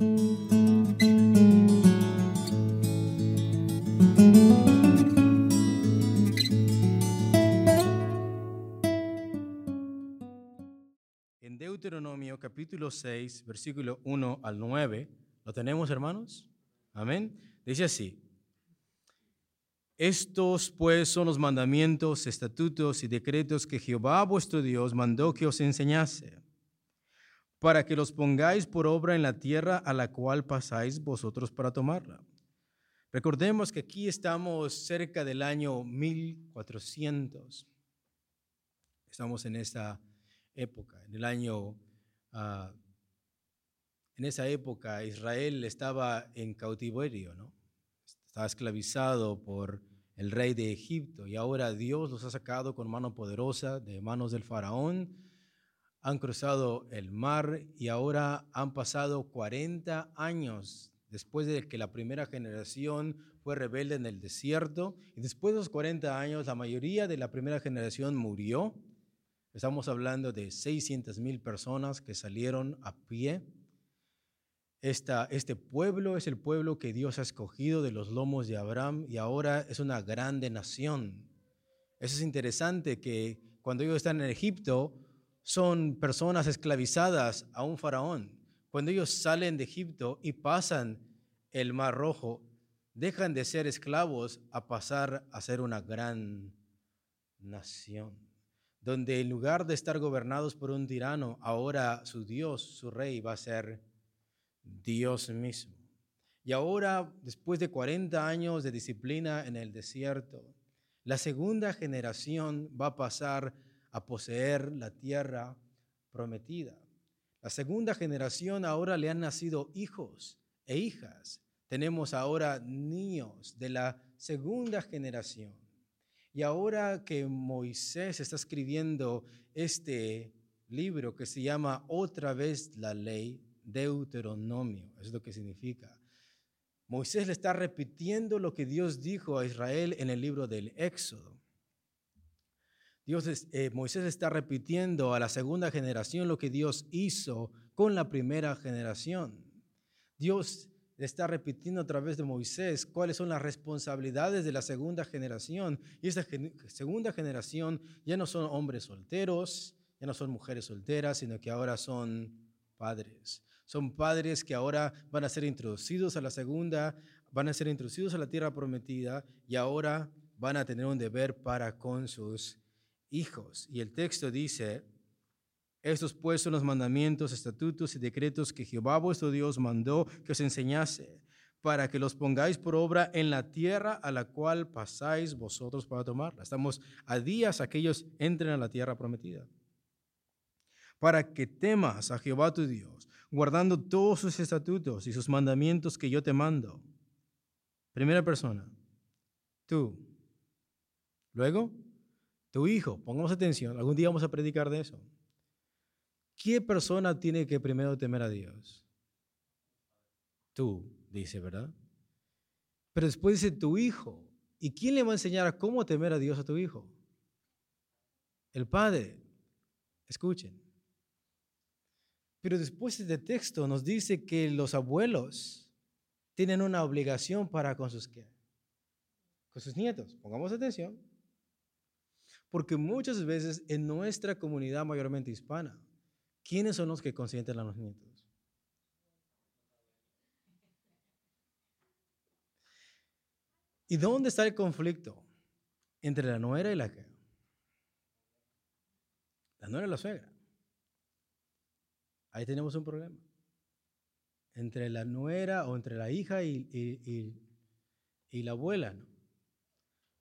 En Deuteronomio capítulo 6, versículo 1 al 9, ¿lo tenemos hermanos? Amén. Dice así, estos pues son los mandamientos, estatutos y decretos que Jehová vuestro Dios mandó que os enseñase, para que los pongáis por obra en la tierra a la cual pasáis vosotros para tomarla. Recordemos que aquí estamos cerca del año 1400. Estamos en esta época, en el año, ah, en esa época Israel estaba en cautiverio, ¿no? Estaba esclavizado por el rey de Egipto y ahora Dios los ha sacado con mano poderosa de manos del faraón. Han cruzado el mar y ahora han pasado 40 años después de que la primera generación fue rebelde en el desierto. Y después de los 40 años, la mayoría de la primera generación murió. Estamos hablando de 600 mil personas que salieron a pie. Esta, este pueblo es el pueblo que Dios ha escogido de los lomos de Abraham y ahora es una grande nación. Eso es interesante que cuando ellos están en Egipto son personas esclavizadas a un faraón. Cuando ellos salen de Egipto y pasan el Mar Rojo, dejan de ser esclavos a pasar a ser una gran nación, donde en lugar de estar gobernados por un tirano, ahora su Dios, su rey, va a ser Dios mismo. Y ahora, después de 40 años de disciplina en el desierto, la segunda generación va a pasar a poseer la tierra prometida. La segunda generación ahora le han nacido hijos e hijas. Tenemos ahora niños de la segunda generación. Y ahora que Moisés está escribiendo este libro que se llama Otra vez la ley, Deuteronomio, es lo que significa. Moisés le está repitiendo lo que Dios dijo a Israel en el libro del Éxodo. Dios eh, Moisés está repitiendo a la segunda generación lo que Dios hizo con la primera generación. Dios está repitiendo a través de Moisés cuáles son las responsabilidades de la segunda generación. Y esta segunda generación ya no son hombres solteros, ya no son mujeres solteras, sino que ahora son padres. Son padres que ahora van a ser introducidos a la segunda, van a ser introducidos a la tierra prometida y ahora van a tener un deber para con sus hijos. Y el texto dice, estos pues son los mandamientos, estatutos y decretos que Jehová vuestro Dios mandó que os enseñase, para que los pongáis por obra en la tierra a la cual pasáis vosotros para tomarla. Estamos a días a que ellos entren a la tierra prometida. Para que temas a Jehová tu Dios guardando todos sus estatutos y sus mandamientos que yo te mando. Primera persona, tú. Luego, tu hijo. Pongamos atención, algún día vamos a predicar de eso. ¿Qué persona tiene que primero temer a Dios? Tú, dice, ¿verdad? Pero después dice tu hijo. ¿Y quién le va a enseñar a cómo temer a Dios a tu hijo? El padre. Escuchen. Pero después este texto nos dice que los abuelos tienen una obligación para con sus, con sus nietos. Pongamos atención. Porque muchas veces en nuestra comunidad mayormente hispana, ¿quiénes son los que consienten a los nietos? ¿Y dónde está el conflicto entre la nuera y la que? La nuera y la suegra. Ahí tenemos un problema. Entre la nuera o entre la hija y, y, la abuela, ¿no?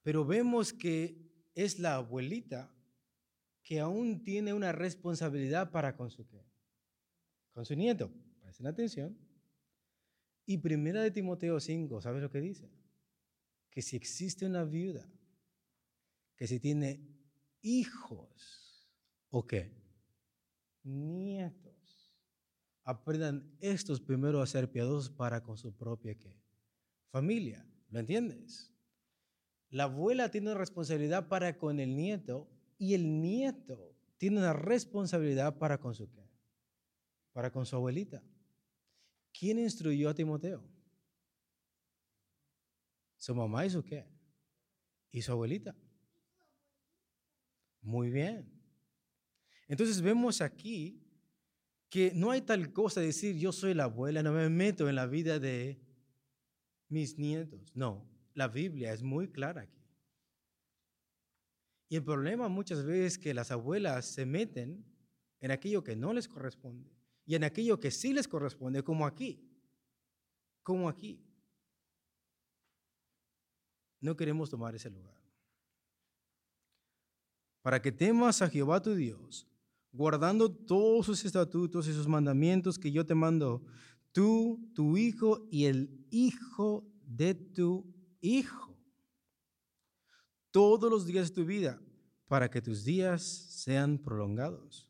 Pero vemos que es la abuelita que aún tiene una responsabilidad para con su, con su nieto. Presten atención. Y primera de Timoteo 5, ¿sabes lo que dice? Que si existe una viuda, que si tiene hijos, ¿o qué? Nietos aprendan estos primero a ser piadosos para con su propia ¿qué? familia. ¿Lo entiendes? La abuela tiene una responsabilidad para con el nieto y el nieto tiene una responsabilidad para con su ¿qué? Para con su abuelita. ¿quién instruyó a Timoteo? ¿Su mamá y su qué? ¿Y su abuelita? Muy bien. Entonces vemos aquí que no hay tal cosa de decir yo soy la abuela, no me meto en la vida de mis nietos. No, la Biblia es muy clara aquí. Y el problema muchas veces es que las abuelas se meten en aquello que no les corresponde y en aquello que sí les corresponde, como aquí, como aquí. No queremos tomar ese lugar. Para que temas a Jehová tu Dios, guardando todos sus estatutos y sus mandamientos que yo te mando, tú, tu hijo y el hijo de tu hijo todos los días de tu vida, para que tus días sean prolongados.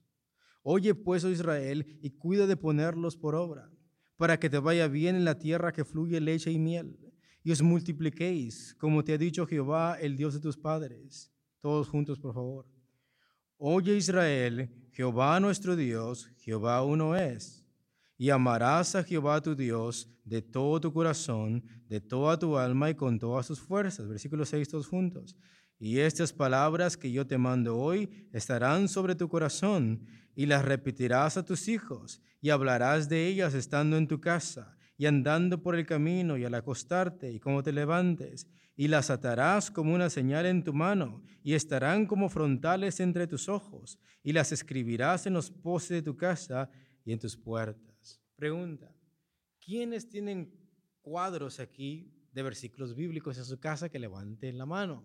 Oye pues, oh Israel, y cuida de ponerlos por obra, para que te vaya bien en la tierra que fluye leche y miel, y os multipliquéis, como te ha dicho Jehová, el Dios de tus padres. Todos juntos, por favor. Oye Israel, Jehová nuestro Dios, Jehová uno es. Y amarás a Jehová tu Dios de todo tu corazón, de toda tu alma y con todas tus fuerzas. Versículo 6, todos juntos. Y estas palabras que yo te mando hoy estarán sobre tu corazón y las repetirás a tus hijos y hablarás de ellas estando en tu casa y andando por el camino y al acostarte y como te levantes y las atarás como una señal en tu mano y estarán como frontales entre tus ojos y las escribirás en los postes de tu casa y en tus puertas. Pregunta, ¿quiénes tienen cuadros aquí de versículos bíblicos en su casa que levanten la mano?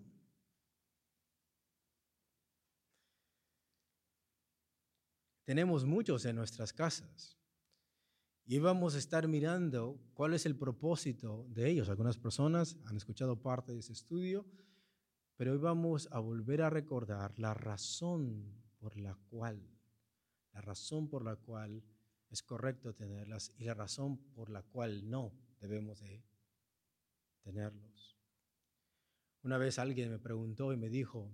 Tenemos muchos en nuestras casas. Y vamos a estar mirando cuál es el propósito de ellos. Algunas personas han escuchado parte de ese estudio, pero hoy vamos a volver a recordar la razón por la cual, la razón por la cual es correcto tenerlas y la razón por la cual no debemos de tenerlos. Una vez alguien me preguntó y me dijo,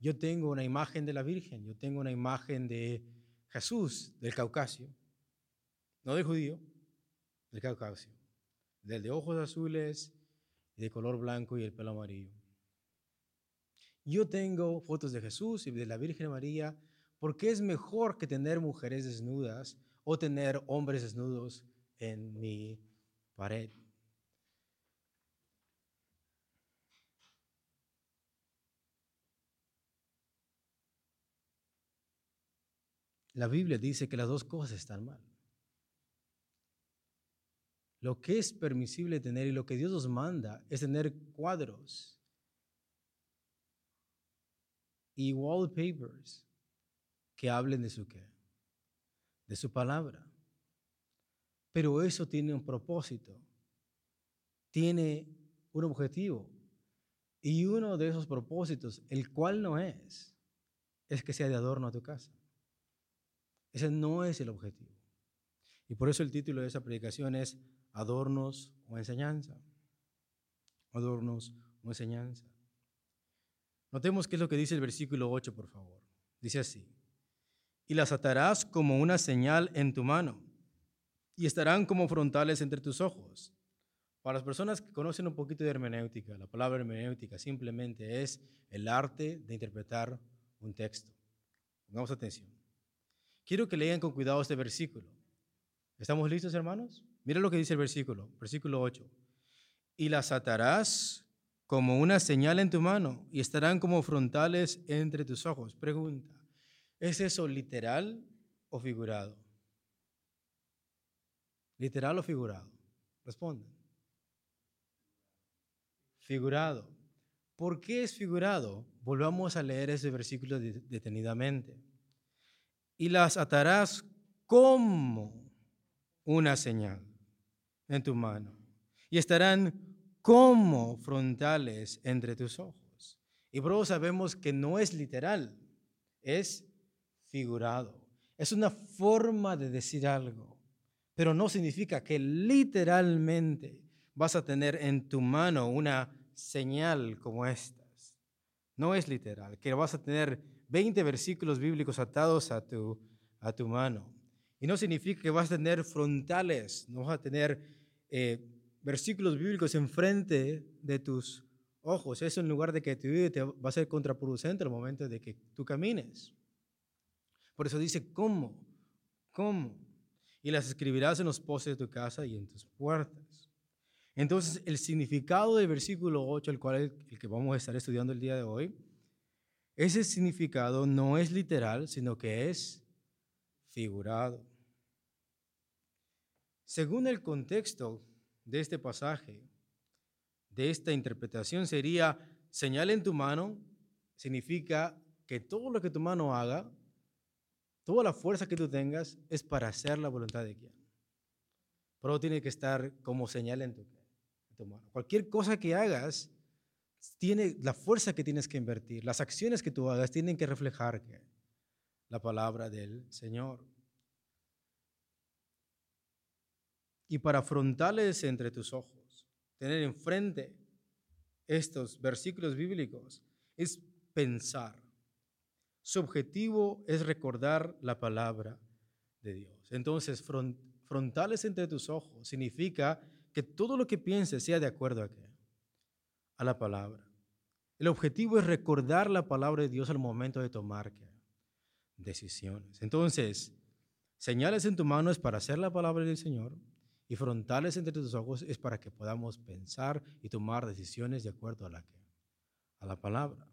yo tengo una imagen de la Virgen, yo tengo una imagen de Jesús del Caucasio, no de judío, del Caucasio, del de ojos azules y de color blanco y el pelo amarillo. Yo tengo fotos de Jesús y de la Virgen María porque es mejor que tener mujeres desnudas o tener hombres desnudos en mi pared. La Biblia dice que las dos cosas están mal. Lo que es permisible tener y lo que Dios nos manda es tener cuadros y wallpapers que hablen de su qué, de su palabra. Pero eso tiene un propósito, tiene un objetivo. Y uno de esos propósitos, el cual no es, es que sea de adorno a tu casa. Ese no es el objetivo. Y por eso el título de esa predicación es Adornos o enseñanza. Adornos o enseñanza. Notemos qué es lo que dice el versículo 8, por favor. Dice así, y las atarás como una señal en tu mano, y estarán como frontales entre tus ojos. Para las personas que conocen un poquito de hermenéutica, la palabra hermenéutica simplemente es el arte de interpretar un texto. Pongamos atención. Quiero que lean con cuidado este versículo. ¿Estamos listos, hermanos? Mira lo que dice el versículo, versículo 8. Y las atarás como una señal en tu mano y estarán como frontales entre tus ojos. Pregunta, ¿es eso literal o figurado? ¿Literal o figurado? Responde. Figurado. ¿Por qué es figurado? Volvamos a leer ese versículo detenidamente y las atarás como una señal en tu mano y estarán como frontales entre tus ojos. Y bro, sabemos que no es literal, es figurado. Es una forma de decir algo, pero no significa que literalmente vas a tener en tu mano una señal como estas. No es literal, que vas a tener 20 versículos bíblicos atados a tu, a tu mano. Y no significa que vas a tener frontales, no vas a tener eh, versículos bíblicos enfrente de tus ojos. Eso en lugar de que te, te va a ser contraproducente al momento de que tú camines. Por eso dice, ¿cómo? ¿Cómo? Y las escribirás en los postes de tu casa y en tus puertas. Entonces, el significado del versículo 8, el cual el que vamos a estar estudiando el día de hoy, ese significado no es literal, sino que es figurado. Según el contexto de este pasaje, de esta interpretación sería, señal en tu mano, significa que todo lo que tu mano haga, toda la fuerza que tú tengas, es para hacer la voluntad de quien. Pero tiene que estar como señal en tu, mano. Cualquier cosa que hagas, tiene la fuerza que tienes que invertir, las acciones que tú hagas tienen que reflejar la palabra del Señor. Y para frontales entre tus ojos, tener enfrente estos versículos bíblicos, es pensar. Su objetivo es recordar la palabra de Dios. Entonces, frontales entre tus ojos significa que todo lo que pienses sea de acuerdo a qué? A la palabra. El objetivo es recordar la palabra de Dios al momento de tomar decisiones. Entonces, señales en tu mano es para hacer la palabra del Señor y frontales entre tus ojos es para que podamos pensar y tomar decisiones de acuerdo a la, a la palabra.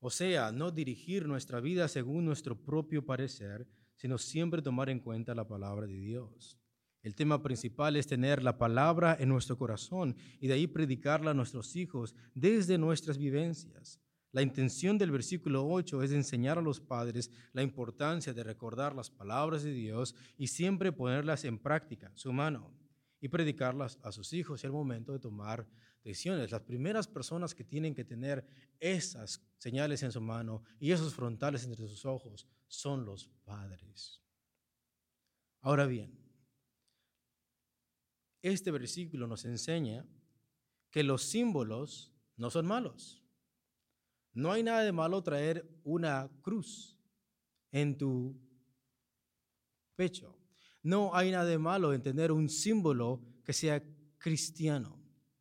O sea, no dirigir nuestra vida según nuestro propio parecer, sino siempre tomar en cuenta la palabra de Dios. El tema principal es tener la palabra en nuestro corazón y de ahí predicarla a nuestros hijos desde nuestras vivencias. La intención del versículo 8 es enseñar a los padres la importancia de recordar las palabras de Dios y siempre ponerlas en práctica, su mano, y predicarlas a sus hijos y al momento de tomar Las primeras personas que tienen que tener esas señales en su mano y esos frontales entre sus ojos son los padres. Ahora bien, este versículo nos enseña que los símbolos no son malos. No hay nada de malo traer una cruz en tu pecho. No hay nada de malo en tener un símbolo que sea cristiano.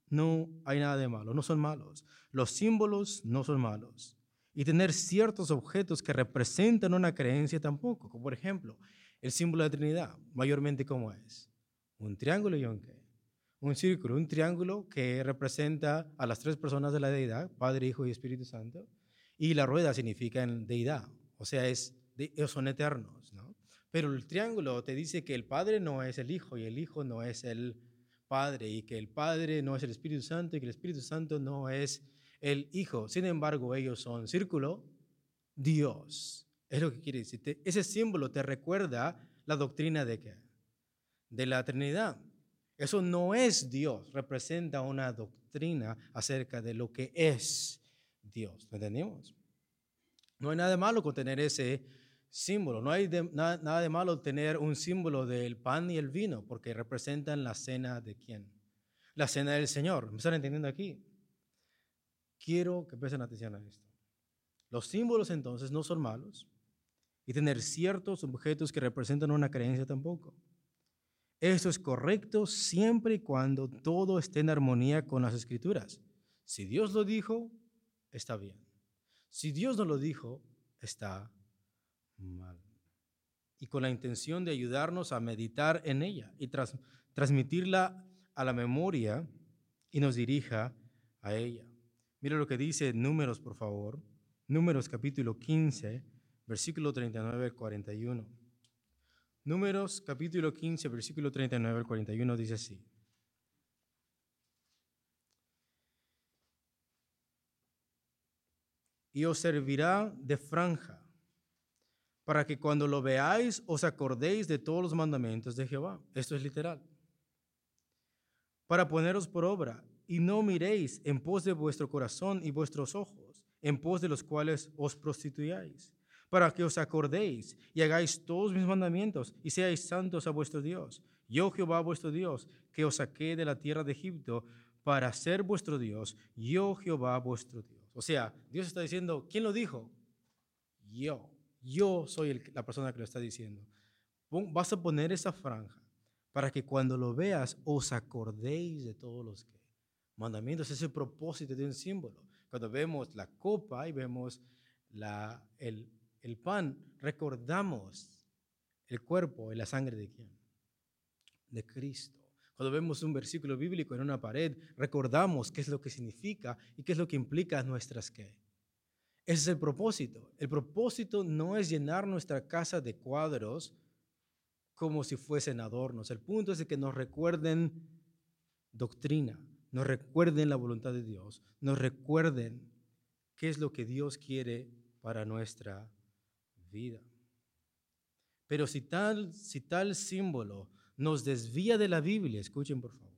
No hay nada de malo, no son malos. Los símbolos no son malos. Y tener ciertos objetos que representan una creencia tampoco, como por ejemplo el símbolo de Trinidad, mayormente como es. Un triángulo y un qué? un círculo, un triángulo que representa a las tres personas de la deidad, Padre, Hijo y Espíritu Santo, y la rueda significa deidad, o sea, es, ellos son eternos, ¿no? Pero el triángulo te dice que el Padre no es el Hijo y el Hijo no es el Padre y que el Padre no es el Espíritu Santo y que el Espíritu Santo no es el Hijo. Sin embargo, ellos son círculo, Dios. Es lo que quiere decir. Ese símbolo te recuerda la doctrina de qué? De la Trinidad. Eso no es Dios, representa una doctrina acerca de lo que es Dios. ¿Lo entendimos? No hay nada malo con tener ese símbolo, no hay nada, de malo tener un símbolo del pan y el vino, porque representan la cena de quién? La cena del Señor. ¿Me están entendiendo aquí? Quiero que presten atención a esto. Los símbolos entonces no son malos y tener ciertos objetos que representan una creencia tampoco. Eso es correcto siempre y cuando todo esté en armonía con las escrituras. Si Dios lo dijo, está bien. Si Dios no lo dijo, está mal. Y con la intención de ayudarnos a meditar en ella y transmitirla a la memoria y nos dirija a ella. Mira lo que dice Números, por favor. Números capítulo 15, versículo 39 al 41. Números capítulo 15, versículo 39 al 41 dice así. Y os servirá de franja, para que cuando lo veáis os acordéis de todos los mandamientos de Jehová. Esto es literal. Para poneros por obra, y no miréis en pos de vuestro corazón y vuestros ojos, en pos de los cuales os prostituyáis para que os acordéis y hagáis todos mis mandamientos y seáis santos a vuestro Dios. Yo Jehová vuestro Dios, que os saqué de la tierra de Egipto para ser vuestro Dios. Yo Jehová vuestro Dios. O sea, Dios está diciendo, ¿quién lo dijo? Yo. Yo soy la persona que lo está diciendo. Vas a poner esa franja para que cuando lo veas os acordéis de todos los que mandamientos. Es el propósito de un símbolo. Cuando vemos la copa y vemos el pan, recordamos el cuerpo y la sangre de quién? De Cristo. Cuando vemos un versículo bíblico en una pared, recordamos qué es lo que significa y qué es lo que implica nuestras qué. Ese es el propósito. El propósito no es llenar nuestra casa de cuadros como si fuesen adornos. El punto es que nos recuerden doctrina, nos recuerden la voluntad de Dios, nos recuerden qué es lo que Dios quiere para nuestra vida. Pero si tal, si tal símbolo nos desvía de la Biblia, escuchen por favor,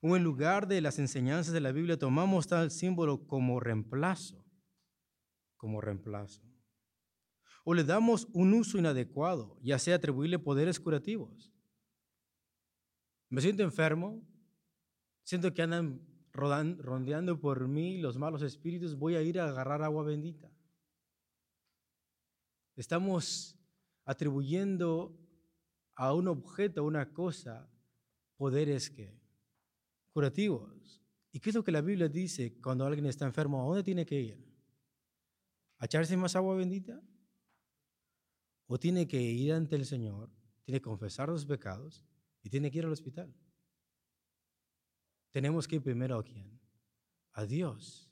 o en lugar de las enseñanzas de la Biblia tomamos tal símbolo como reemplazo, como reemplazo, o le damos un uso inadecuado, ya sea atribuirle poderes curativos. Me siento enfermo, siento que andan rondeando por mí los malos espíritus, voy a ir a agarrar agua bendita. Estamos atribuyendo a un objeto, a una cosa, poderes que curativos. ¿Y qué es lo que la Biblia dice cuando alguien está enfermo? ¿A dónde tiene que ir? ¿A echarse más agua bendita? ¿O tiene que ir ante el Señor, tiene que confesar los pecados y tiene que ir al hospital? Tenemos que ir primero a quién? A Dios.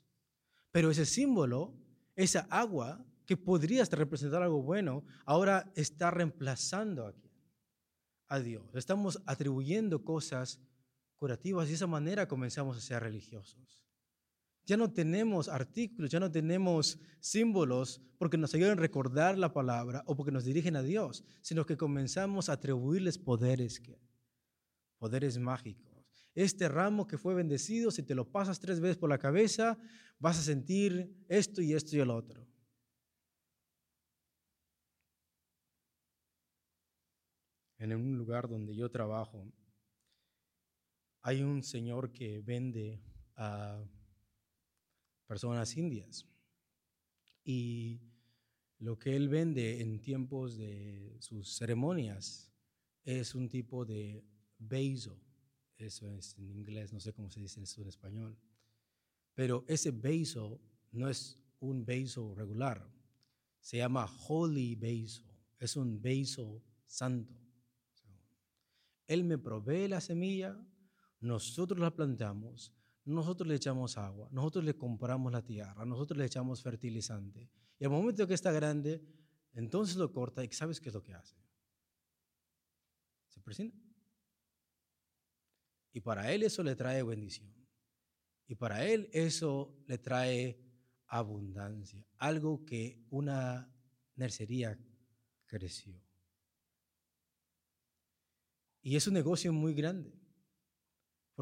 Pero ese símbolo, esa agua, que podría representar algo bueno, ahora está reemplazando a, a Dios. Estamos atribuyendo cosas curativas y de esa manera comenzamos a ser religiosos. Ya no tenemos artículos, ya no tenemos símbolos porque nos ayudan a recordar la palabra o porque nos dirigen a Dios, sino que comenzamos a atribuirles poderes, poderes mágicos. Este ramo que fue bendecido, si te lo pasas tres veces por la cabeza, vas a sentir esto y esto y el otro. en un lugar donde yo trabajo, hay un señor que vende a personas indias. Y lo que él vende en tiempos de sus ceremonias es un tipo de beso. Eso es en inglés, no sé cómo se dice eso en español. Pero ese beso no es un beso regular. Se llama holy beso. Es un beso santo. Él me provee la semilla, nosotros la plantamos, nosotros le echamos agua, nosotros le compramos la tierra, nosotros le echamos fertilizante. Y al momento que está grande, entonces lo corta y ¿sabes qué es lo que hace? Se presina. Y para él eso le trae bendición. Y para él eso le trae abundancia, algo que una nercería creció. Y es un negocio muy grande,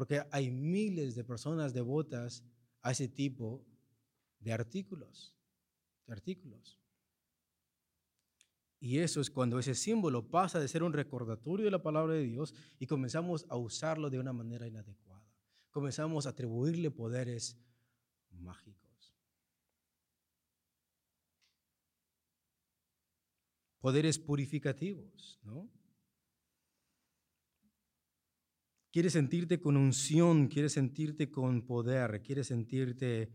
porque hay miles de personas devotas a ese tipo de artículos, de artículos. Y eso es cuando ese símbolo pasa de ser un recordatorio de la palabra de Dios y comenzamos a usarlo de una manera inadecuada. Comenzamos a atribuirle poderes mágicos. Poderes purificativos, ¿no? Quieres sentirte con unción, quieres sentirte con poder, quieres sentirte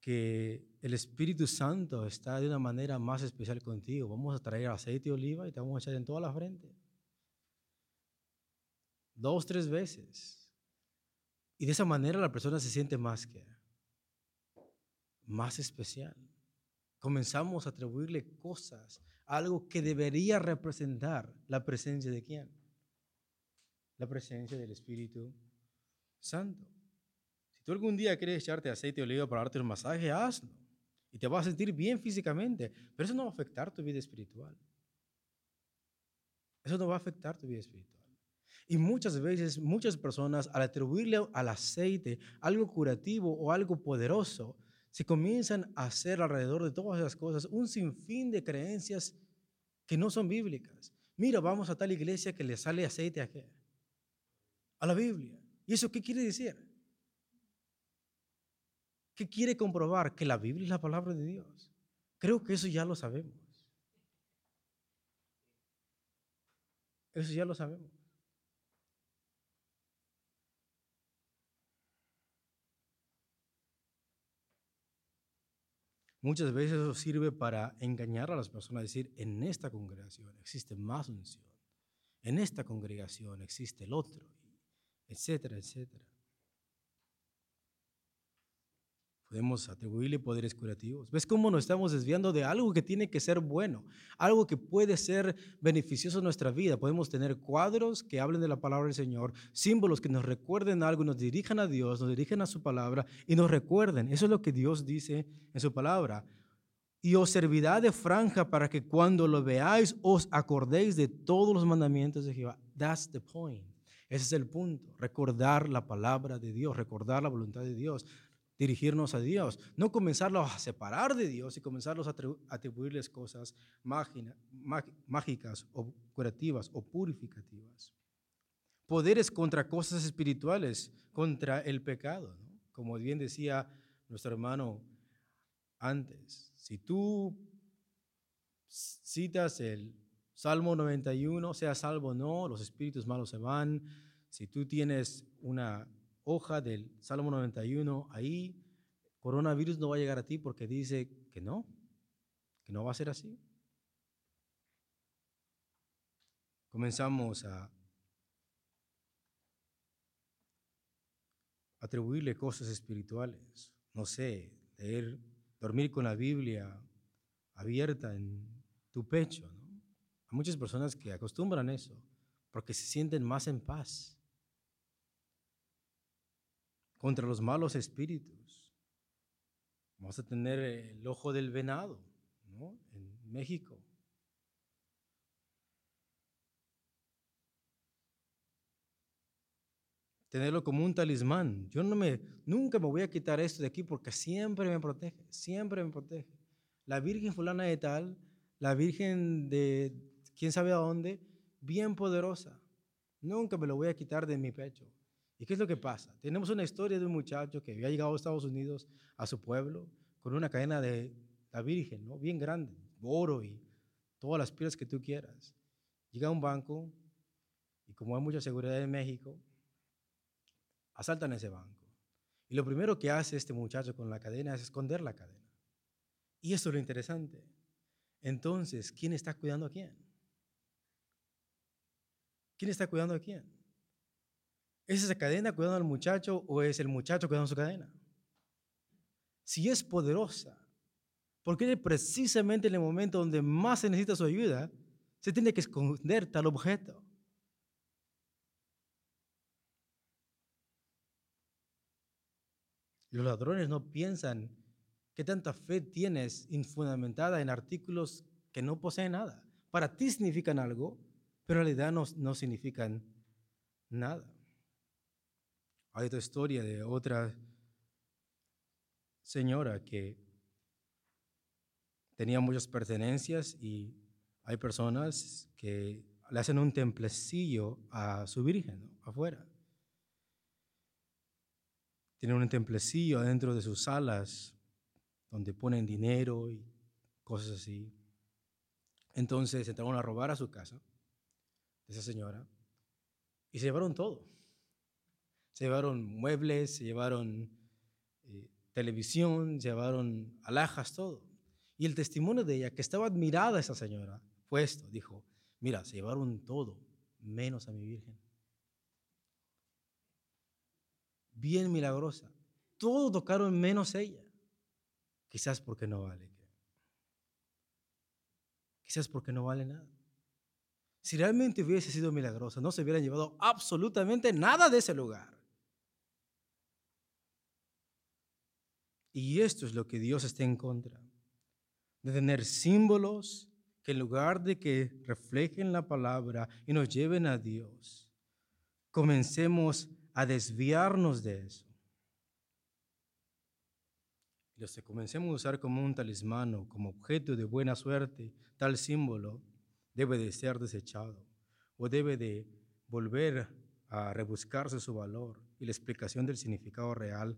que el Espíritu Santo está de una manera más especial contigo. Vamos a traer aceite de oliva y te vamos a echar en toda la frente. Dos, tres veces. Y de esa manera la persona se siente más que, más especial. Comenzamos a atribuirle cosas, algo que debería representar la presencia de quién? La presencia del Espíritu Santo. Si tú algún día quieres echarte aceite de oliva para darte un masaje, hazlo. Y te vas a sentir bien físicamente, pero eso no va a afectar tu vida espiritual. Eso no va a afectar tu vida espiritual. Y muchas veces, muchas personas, al atribuirle al aceite algo curativo o algo poderoso, se comienzan a hacer alrededor de todas esas cosas un sinfín de creencias que no son bíblicas. Mira, vamos a tal iglesia que le sale aceite a qué? a la Biblia. ¿Y eso qué quiere decir? ¿Qué quiere comprobar? Que la Biblia es la palabra de Dios. Creo que eso ya lo sabemos. Eso ya lo sabemos. Muchas veces eso sirve para engañar a las personas, decir, en esta congregación existe más unción, en esta congregación existe el otro, etcétera, etcétera. Podemos atribuirle poderes curativos. ¿Ves cómo nos estamos desviando de algo que tiene que ser bueno? Algo que puede ser beneficioso en nuestra vida. Podemos tener cuadros que hablen de la palabra del Señor, símbolos que nos recuerden algo, nos dirijan a Dios, nos dirigen a su palabra y nos recuerden. Eso es lo que Dios dice en su palabra. Y os servirá de franja para que cuando lo veáis os acordéis de todos los mandamientos de Jehová. That's the point. Ese es el punto. Recordar la palabra de Dios, recordar la voluntad de Dios dirigirnos a Dios, no comenzarlos a separar de Dios y comenzarlos a atribuirles cosas mágicas o curativas o purificativas. Poderes contra cosas espirituales, contra el pecado. Como bien decía nuestro hermano antes, si tú citas el Salmo 91, sea salvo o no, los espíritus malos se van. Si tú tienes una hoja del Salmo 91 ahí, coronavirus no va a llegar a ti porque dice que no, que no va a ser así. Comenzamos a atribuirle cosas espirituales, no sé, leer, dormir con la Biblia abierta en tu pecho. Hay muchas personas que acostumbran eso porque se sienten más en paz contra los malos espíritus. Vamos a tener el ojo del venado ¿no? en México. Tenerlo como un talismán. Yo no me, nunca me voy a quitar esto de aquí porque siempre me protege, siempre me protege. La Virgen fulana de tal, la Virgen de quién sabe a dónde, bien poderosa. Nunca me lo voy a quitar de mi pecho. ¿Y qué es lo que pasa? Tenemos una historia de un muchacho que había llegado a Estados Unidos, a su pueblo, con una cadena de la Virgen, ¿no? Bien grande, oro y todas las piedras que tú quieras. Llega a un banco y como hay mucha seguridad en México, asaltan ese banco. Y lo primero que hace este muchacho con la cadena es esconder la cadena. Y eso es lo interesante. Entonces, ¿quién está cuidando a quién? ¿Quién está cuidando a quién? ¿Es esa cadena cuidando al muchacho o es el muchacho cuidando su cadena? Si es poderosa, porque precisamente en el momento donde más se necesita su ayuda, se tiene que esconder tal objeto. Los ladrones no piensan que tanta fe tienes infundamentada en artículos que no poseen nada. Para ti significan algo, pero en realidad no, no significan nada. Hay otra historia de otra señora que tenía muchas pertenencias y hay personas que le hacen un templecillo a su virgen afuera. Tienen un templecillo adentro de sus salas donde ponen dinero y cosas así. Entonces entraron a robar a su casa de esa señora y se llevaron todo se llevaron muebles, se llevaron eh, televisión, se llevaron alhajas, todo. Y el testimonio de ella, que estaba admirada esa señora, fue esto, dijo, mira, se llevaron todo, menos a mi Virgen. Bien milagrosa. Todo tocaron menos ella. Quizás porque no vale. Quizás porque no vale nada. Si realmente hubiese sido milagrosa, no se hubieran llevado absolutamente nada de ese lugar. Y esto es lo que Dios está en contra. De tener símbolos que en lugar de que reflejen la palabra y nos lleven a Dios, comencemos a desviarnos de eso. Los que comencemos a usar como un talismán o como objeto de buena suerte, tal símbolo debe de ser desechado o debe de volver a rebuscarse su valor y la explicación del significado real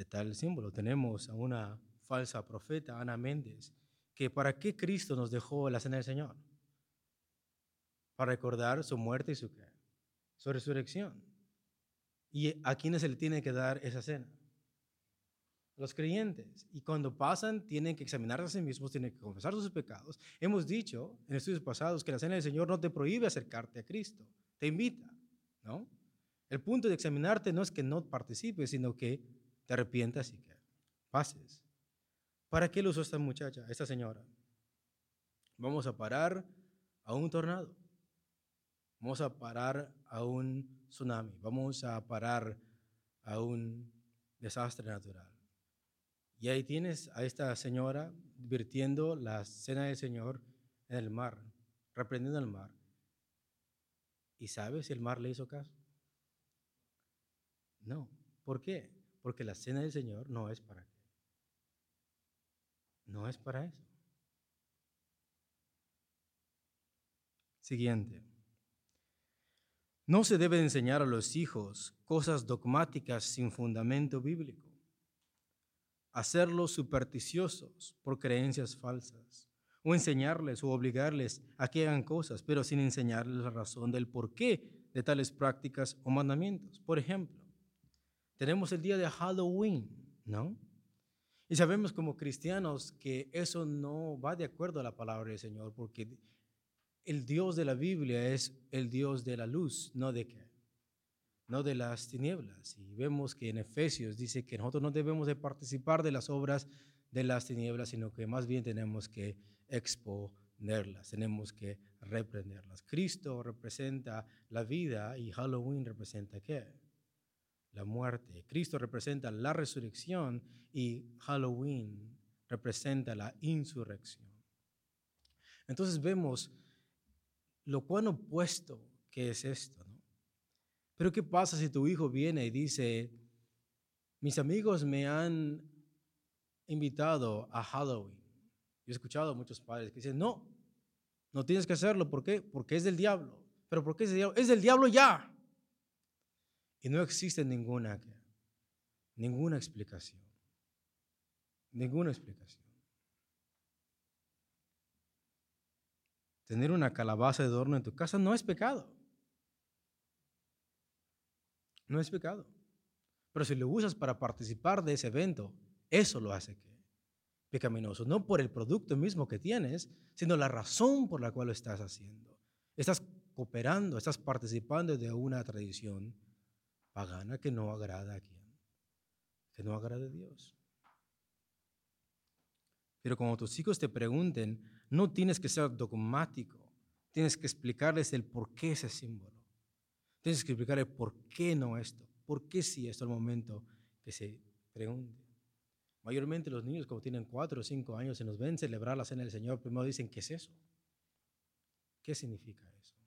de tal símbolo. Tenemos a una falsa profeta, Ana Méndez, que para qué Cristo nos dejó la cena del Señor. para recordar su muerte y su, su resurrección. ¿Y a quiénes se le tiene que dar esa cena? Los creyentes. Y cuando pasan, tienen que examinarse a sí mismos, tienen que confesar sus pecados. Hemos dicho en estudios pasados que la cena del Señor no te prohíbe acercarte a Cristo, te invita, ¿no? El punto de examinarte no es que no participes, sino que te arrepientas y que pases. ¿Para qué lo usó esta muchacha, esta señora? Vamos a parar a un tornado. Vamos a parar a un tsunami. Vamos a parar a un desastre natural. Y ahí tienes a esta señora virtiendo la cena del Señor en el mar, reprendiendo el mar. ¿Y sabes si el mar le hizo caso? No. ¿Por qué? Porque la cena del Señor no es para qué. No es para eso. Siguiente. No se debe enseñar a los hijos cosas dogmáticas sin fundamento bíblico. Hacerlos supersticiosos por creencias falsas. O enseñarles o obligarles a que hagan cosas, pero sin enseñarles la razón del porqué de tales prácticas o mandamientos. Por ejemplo, tenemos el día de Halloween, ¿no? Y sabemos como cristianos que eso no va de acuerdo a la palabra del Señor, porque el Dios de la Biblia es el Dios de la luz, no de qué, no de las tinieblas. Y vemos que en Efesios dice que nosotros no debemos de participar de las obras de las tinieblas, sino que más bien tenemos que exponerlas, tenemos que reprenderlas. Cristo representa la vida y Halloween representa qué? La muerte. Cristo representa la resurrección y Halloween representa la insurrección. Entonces vemos lo cual opuesto que es esto. Pero ¿qué pasa si tu hijo viene y dice, mis amigos me han invitado a Halloween? Yo he escuchado a muchos padres que dicen, no, no tienes que hacerlo. ¿Por qué? Porque es del diablo. ¿Pero por qué es del diablo? Es del diablo ya. Y no existe ninguna, ninguna explicación. Ninguna explicación. Tener una calabaza de adorno en tu casa no es pecado. No es pecado. Pero si lo usas para participar de ese evento, eso lo hace que pecaminoso. No por el producto mismo que tienes, sino la razón por la cual lo estás haciendo. Estás cooperando, estás participando de una tradición pagana que no agrada a quién, que no agrada a Dios. Pero cuando tus hijos te pregunten, no tienes que ser dogmático, tienes que explicarles el por qué ese símbolo. Tienes que explicarles por qué no esto, por qué sí esto al momento que se pregunte. Mayormente los niños, como tienen cuatro o cinco años, se nos ven celebrar la cena del Señor, primero dicen, ¿qué es eso? ¿Qué significa eso?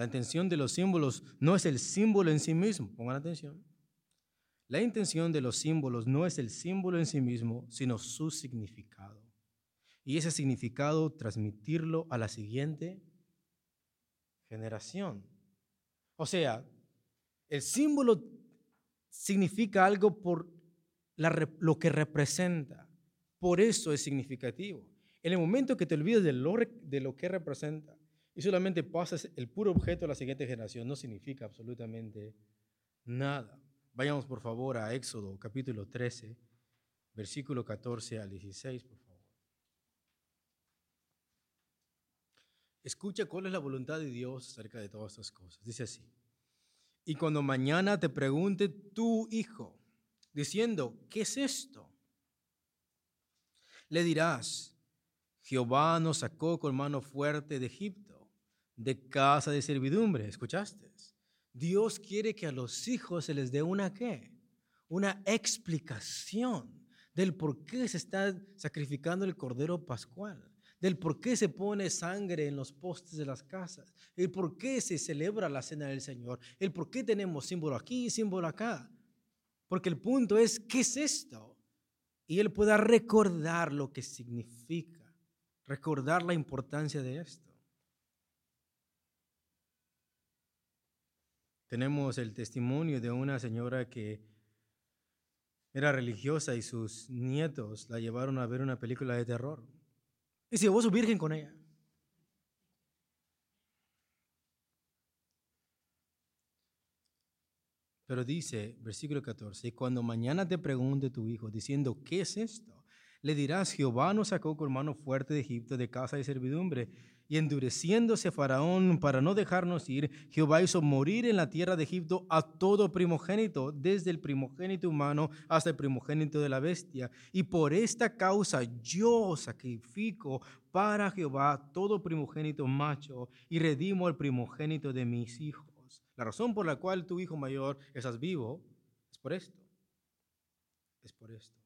La intención de los símbolos no es el símbolo en sí mismo, pongan atención. La intención de los símbolos no es el símbolo en sí mismo, sino su significado. Y ese significado transmitirlo a la siguiente generación. O sea, el símbolo significa algo por lo que representa. Por eso es significativo. En el momento que te olvides de lo, de lo que representa y solamente pasas el puro objeto a la siguiente generación, no significa absolutamente nada. Vayamos por favor a Éxodo capítulo 13, versículo 14 al 16, por favor. Escucha cuál es la voluntad de Dios acerca de todas estas cosas. Dice así. Y cuando mañana te pregunte tu hijo, diciendo, ¿qué es esto? Le dirás, Jehová nos sacó con mano fuerte de Egipto, de casa de servidumbre. ¿Escuchaste? Dios quiere que a los hijos se les dé una qué? Una explicación del por qué se está sacrificando el cordero pascual, del por qué se pone sangre en los postes de las casas, el por qué se celebra la cena del Señor, el por qué tenemos símbolo aquí y símbolo acá. Porque el punto es, ¿qué es esto? Y él pueda recordar lo que significa, recordar la importancia de esto. Tenemos el testimonio de una señora que era religiosa y sus nietos la llevaron a ver una película de terror. Y se llevó su virgen con ella. Pero dice, versículo 14, y cuando mañana te pregunte tu hijo diciendo, ¿qué es esto? Le dirás, Jehová nos sacó con mano fuerte de Egipto, de casa de servidumbre y endureciéndose Faraón para no dejarnos ir, Jehová hizo morir en la tierra de Egipto a todo primogénito, desde el primogénito humano hasta el primogénito de la bestia. Y por esta causa yo sacrifico para Jehová todo primogénito macho y redimo al primogénito de mis hijos. La razón por la cual tu hijo mayor estás vivo es por esto. Es por esto.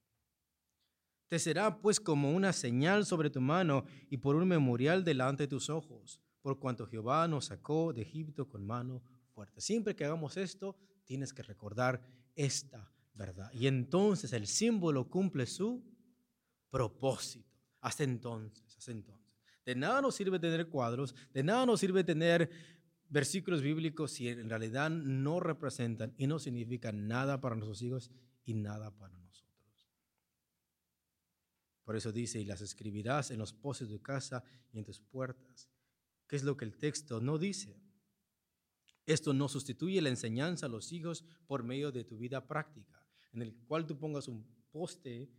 Te será pues como una señal sobre tu mano y por un memorial delante de tus ojos, por cuanto Jehová nos sacó de Egipto con mano fuerte. Siempre que hagamos esto, tienes que recordar esta verdad. Y entonces el símbolo cumple su propósito. Hasta entonces, hasta entonces. De nada nos sirve tener cuadros, de nada nos sirve tener versículos bíblicos si en realidad no representan y no significan nada para nuestros hijos y nada para nosotros. Por eso dice, y las escribirás en los postes de tu casa y en tus puertas. ¿Qué es lo que el texto no dice? Esto no sustituye la enseñanza a los hijos por medio de tu vida práctica, en el cual tú pongas un poste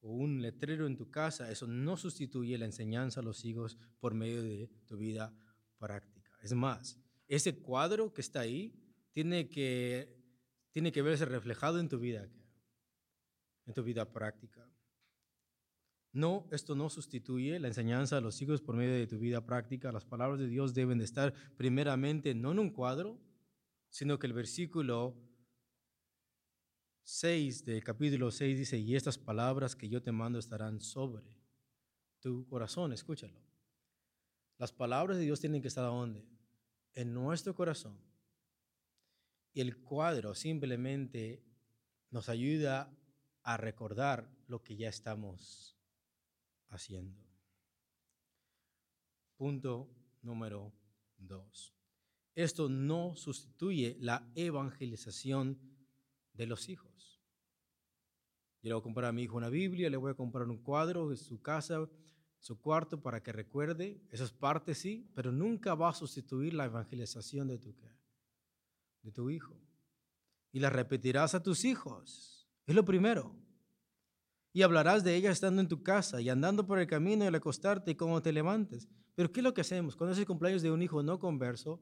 o un letrero en tu casa. Eso no sustituye la enseñanza a los hijos por medio de tu vida práctica. Es más, ese cuadro que está ahí tiene que, tiene que verse reflejado en tu vida, en tu vida práctica. No, esto no sustituye la enseñanza a los hijos por medio de tu vida práctica. Las palabras de Dios deben de estar primeramente no en un cuadro, sino que el versículo 6 del capítulo 6 dice, y estas palabras que yo te mando estarán sobre tu corazón, escúchalo. Las palabras de Dios tienen que estar a dónde? En nuestro corazón. Y el cuadro simplemente nos ayuda a recordar lo que ya estamos haciendo. Punto número dos. Esto no sustituye la evangelización de los hijos. Yo le voy a comprar a mi hijo una Biblia, le voy a comprar un cuadro de su casa, su cuarto, para que recuerde. Eso es parte, sí, pero nunca va a sustituir la evangelización de tu, de tu hijo. Y la repetirás a tus hijos. Es lo primero y hablarás de ella estando en tu casa y andando por el camino y al acostarte y cuando te levantes. Pero ¿qué es lo que hacemos? Cuando es el cumpleaños de un hijo no converso,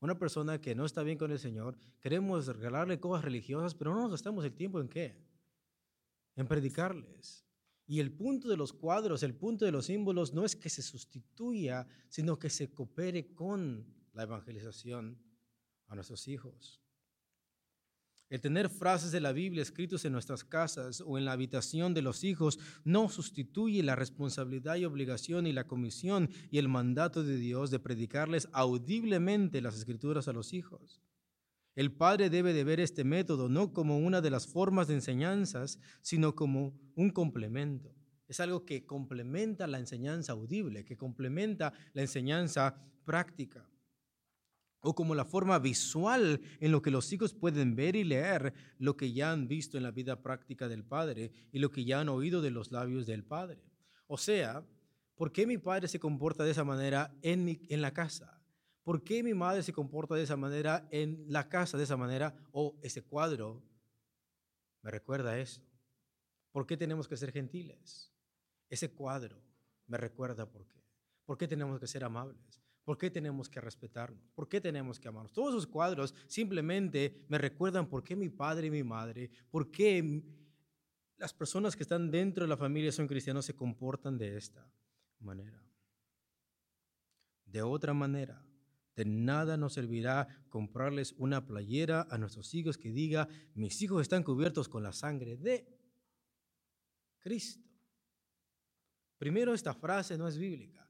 una persona que no está bien con el Señor, queremos regalarle cosas religiosas, pero no nos gastamos el tiempo en qué? En predicarles. Y el punto de los cuadros, el punto de los símbolos no es que se sustituya, sino que se coopere con la evangelización a nuestros hijos. El tener frases de la Biblia escritas en nuestras casas o en la habitación de los hijos no sustituye la responsabilidad y obligación y la comisión y el mandato de Dios de predicarles audiblemente las escrituras a los hijos. El padre debe de ver este método no como una de las formas de enseñanzas, sino como un complemento. Es algo que complementa la enseñanza audible, que complementa la enseñanza práctica o como la forma visual en lo que los hijos pueden ver y leer lo que ya han visto en la vida práctica del Padre y lo que ya han oído de los labios del Padre. O sea, ¿por qué mi padre se comporta de esa manera en, en la casa? ¿Por qué mi madre se comporta de esa manera en la casa, de esa manera? O ese cuadro me recuerda eso. ¿Por qué tenemos que ser gentiles? Ese cuadro me recuerda por qué. ¿Por qué tenemos que ser amables? ¿Por qué tenemos que respetarnos? ¿Por qué tenemos que amarnos? Todos esos cuadros simplemente me recuerdan por qué mi padre y mi madre, por qué las personas que están dentro de la familia son cristianos se comportan de esta manera. De otra manera, de nada nos servirá comprarles una playera a nuestros hijos que diga, mis hijos están cubiertos con la sangre de Cristo. Primero, esta frase no es bíblica.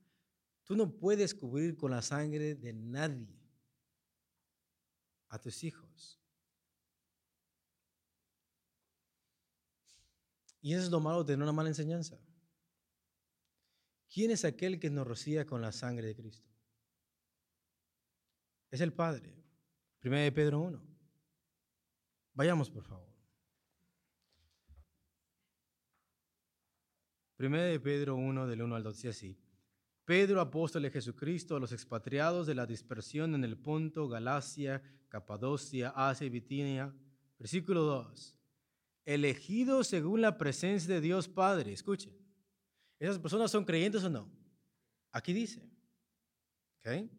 Tú no puedes cubrir con la sangre de nadie a tus hijos. Y eso es lo malo de tener una mala enseñanza. ¿Quién es aquel que nos rocía con la sangre de Cristo? Es el Padre. Primera de Pedro 1. Vayamos, por favor. Primera de Pedro 1, del 1 al 2, dice así. Pedro, apóstol de Jesucristo, a los expatriados de la dispersión en el Ponto, Galacia, Capadocia, Asia y Bitinia, Versículo 2. Elegidos según la presencia de Dios Padre. Escuchen. ¿Esas personas son creyentes o no? Aquí dice. ¿Ok?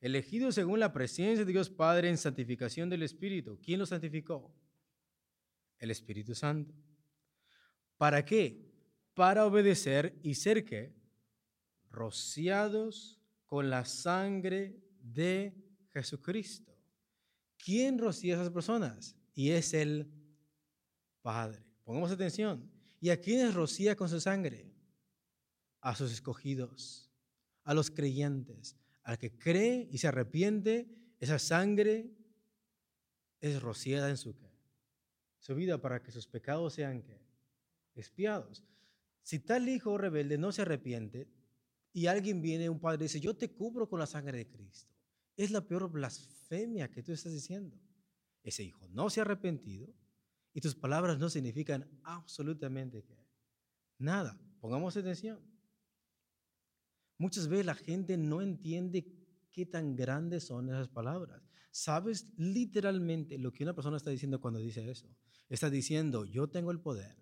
Elegidos según la presencia de Dios Padre en santificación del Espíritu. ¿Quién los santificó? El Espíritu Santo. ¿Para qué? Para obedecer y ser que rociados con la sangre de Jesucristo. ¿Quién rocía a esas personas? Y es el Padre. Pongamos atención. ¿Y a quiénes rocía con su sangre? A sus escogidos, a los creyentes. Al que cree y se arrepiente, esa sangre es rociada en su, su vida para que sus pecados sean espiados. Si tal hijo rebelde no se arrepiente y alguien viene, un padre, y dice, yo te cubro con la sangre de Cristo, es la peor blasfemia que tú estás diciendo. Ese hijo no se ha arrepentido y tus palabras no significan absolutamente nada. Pongamos atención. Muchas veces la gente no entiende qué tan grandes son esas palabras. ¿Sabes literalmente lo que una persona está diciendo cuando dice eso? Está diciendo, yo tengo el poder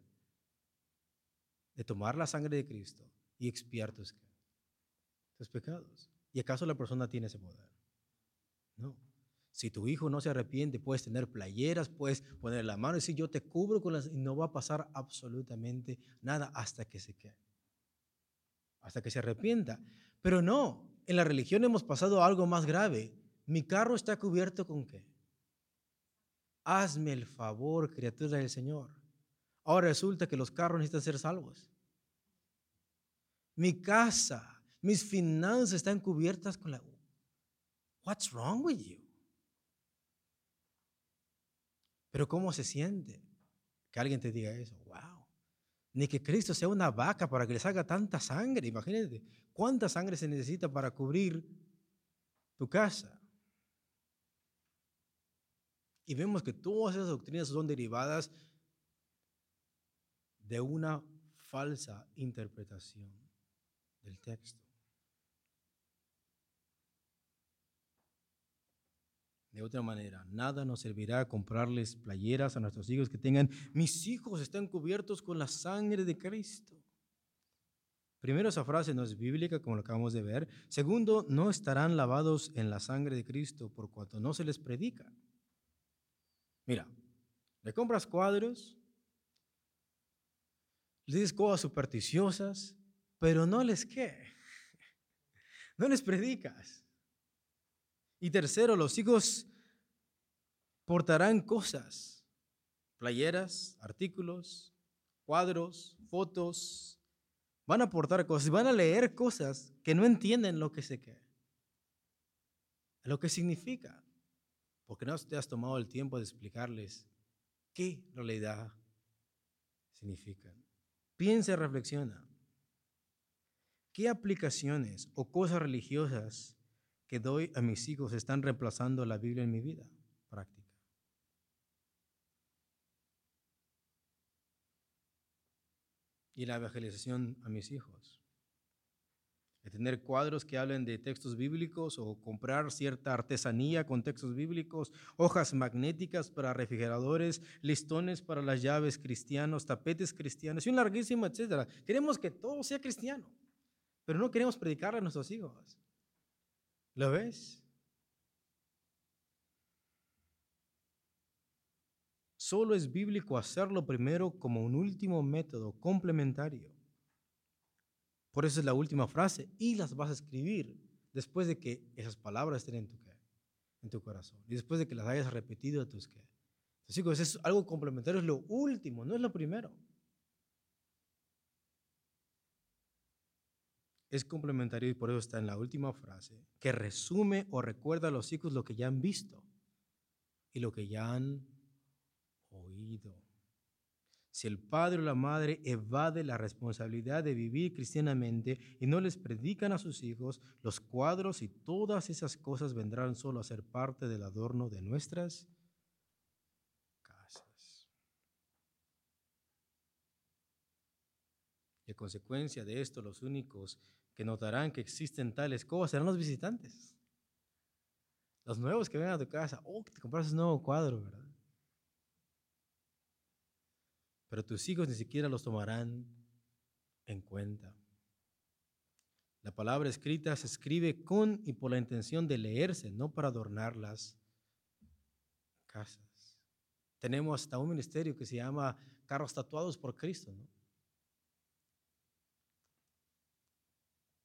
de tomar la sangre de Cristo y expiar tus, pecados. ¿Y acaso la persona tiene ese poder? No. Si tu hijo no se arrepiente, puedes tener playeras, puedes poner la mano y decir, yo te cubro con las... Y no va a pasar absolutamente nada hasta que se quede. Hasta que se arrepienta. Pero no, en la religión hemos pasado algo más grave. Mi carro está cubierto con qué? Hazme el favor, criatura del Señor. Ahora resulta que los carros necesitan ser salvos. Mi casa, mis finanzas están cubiertas con la... What's wrong with you? Pero ¿cómo se siente que alguien te diga eso? Wow. Ni que Cristo sea una vaca para que le salga tanta sangre. Imagínate, ¿cuánta sangre se necesita para cubrir tu casa? Y vemos que todas esas doctrinas son derivadas de una falsa interpretación del texto. De otra manera, nada nos servirá comprarles playeras a nuestros hijos que tengan, mis hijos están cubiertos con la sangre de Cristo. Primero, esa frase no es bíblica, como lo acabamos de ver. Segundo, no estarán lavados en la sangre de Cristo por cuanto no se les predica. Mira, le compras cuadros, le dices cosas supersticiosas, pero no les qué, no les predicas. Y tercero, los hijos portarán cosas, playeras, artículos, cuadros, fotos, van a portar cosas, van a leer cosas que no entienden lo que se qué, lo que significa, porque no te has tomado el tiempo de explicarles qué realidad significa. Piensa y reflexiona. ¿Qué aplicaciones o cosas religiosas que doy a mis hijos están reemplazando la Biblia en mi vida práctica. Y la evangelización a mis hijos. Tener cuadros que hablen de textos bíblicos o comprar cierta artesanía con textos bíblicos, hojas magnéticas para refrigeradores, listones para las llaves cristianos, tapetes cristianos y un larguísimo etcétera. Queremos que todo sea cristiano, pero no queremos predicarle a nuestros hijos. ¿Lo ves? Solo es bíblico hacerlo primero como un último método complementario. Por eso es la última frase y las vas a escribir después de que esas palabras estén en tu, en tu corazón y después de que las hayas repetido a tus que. Entonces, es algo complementario, es lo último, no es lo primero. es complementario y por eso está en la última frase, que resume o recuerda a los hijos lo que ya han visto y lo que ya han oído. Si el padre o la madre evade la responsabilidad de vivir cristianamente y no les predican a sus hijos, los cuadros y todas esas cosas vendrán solo a ser parte del adorno de nuestras casas. Y a consecuencia de esto, los únicos que notarán que existen tales cosas serán los visitantes. Los nuevos que vengan a tu casa, oh, te compraste un nuevo cuadro, ¿verdad? Pero tus hijos ni siquiera los tomarán en cuenta. La palabra escrita se escribe con y por la intención de leerse, no para adornar las casas. Tenemos hasta un ministerio que se llama Carros Tatuados por Cristo.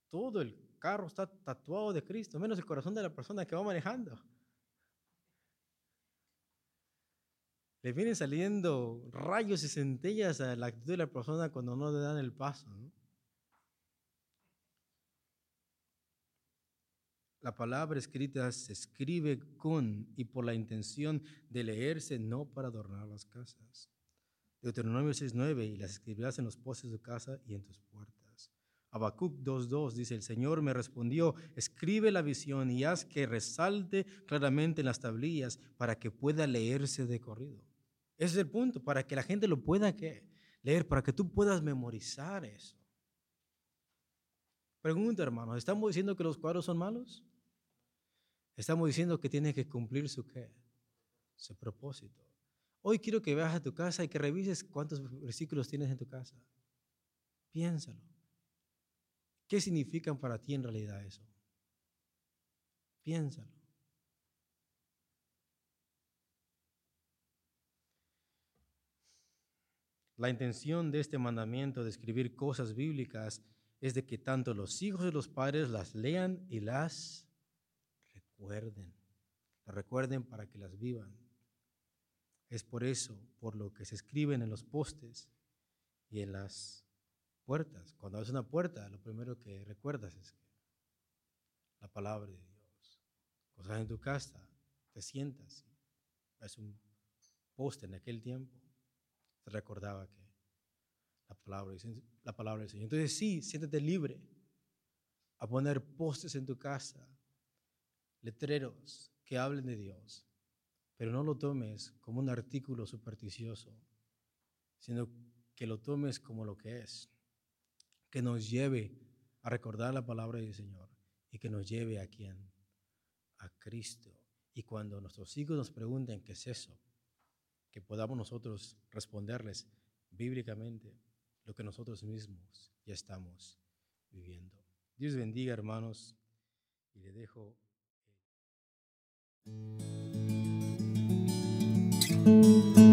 Todo el carro está tatuado de Cristo, menos el corazón de la persona que va manejando. Le vienen saliendo rayos y centellas a la actitud de la persona cuando no le dan el paso. La palabra escrita se escribe con y por la intención de leerse, no para adornar las casas. Deuteronomio 6.9, y las escribirás en los postes de casa y en tus puertas. Habacuc 2.2 dice, el Señor me respondió, escribe la visión y haz que resalte claramente en las tablillas para que pueda leerse de corrido. Ese es el punto, para que la gente lo pueda leer, para que tú puedas memorizar eso. Pregunta, hermanos, ¿estamos diciendo que los cuadros son malos? Estamos diciendo que tiene que cumplir su qué? Su propósito. Hoy quiero que vayas a tu casa y que revises cuántos versículos tienes en tu casa. Piénsalo. ¿Qué significan para ti en realidad eso? Piénsalo. La intención de este mandamiento de escribir cosas bíblicas es de que tanto los hijos de los padres las lean y las recuerden, las recuerden para que las vivan. Es por eso, por lo que se escriben en los postes y en las puertas. Cuando ves una puerta, lo primero que recuerdas es la palabra de Dios. Estás en tu casa, te sientas, ves un poste en aquel tiempo, recordaba que la palabra, la palabra del Señor. Entonces sí, siéntete libre a poner postes en tu casa, letreros que hablen de Dios, pero no lo tomes como un artículo supersticioso, sino que lo tomes como lo que es, que nos lleve a recordar la palabra del Señor y que nos lleve a quién, a Cristo. Y cuando nuestros hijos nos pregunten qué es eso, que podamos nosotros responderles bíblicamente lo que nosotros mismos ya estamos viviendo. Dios bendiga, hermanos, y le dejo you.